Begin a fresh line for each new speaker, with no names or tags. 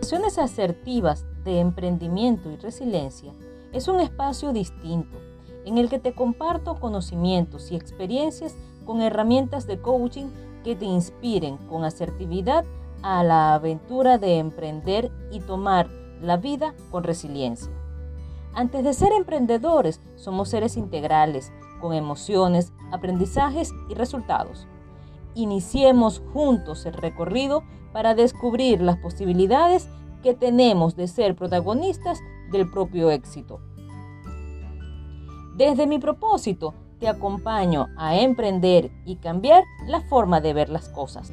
Sesiones asertivas de emprendimiento y resiliencia es un espacio distinto en el que te comparto conocimientos y experiencias con herramientas de coaching que te inspiren con asertividad a la aventura de emprender y tomar la vida con resiliencia. Antes de ser emprendedores, somos seres integrales, con emociones, aprendizajes y resultados. Iniciemos juntos el recorrido para descubrir las posibilidades que tenemos de ser protagonistas del propio éxito. Desde mi propósito, te acompaño a emprender y cambiar la forma de ver las cosas.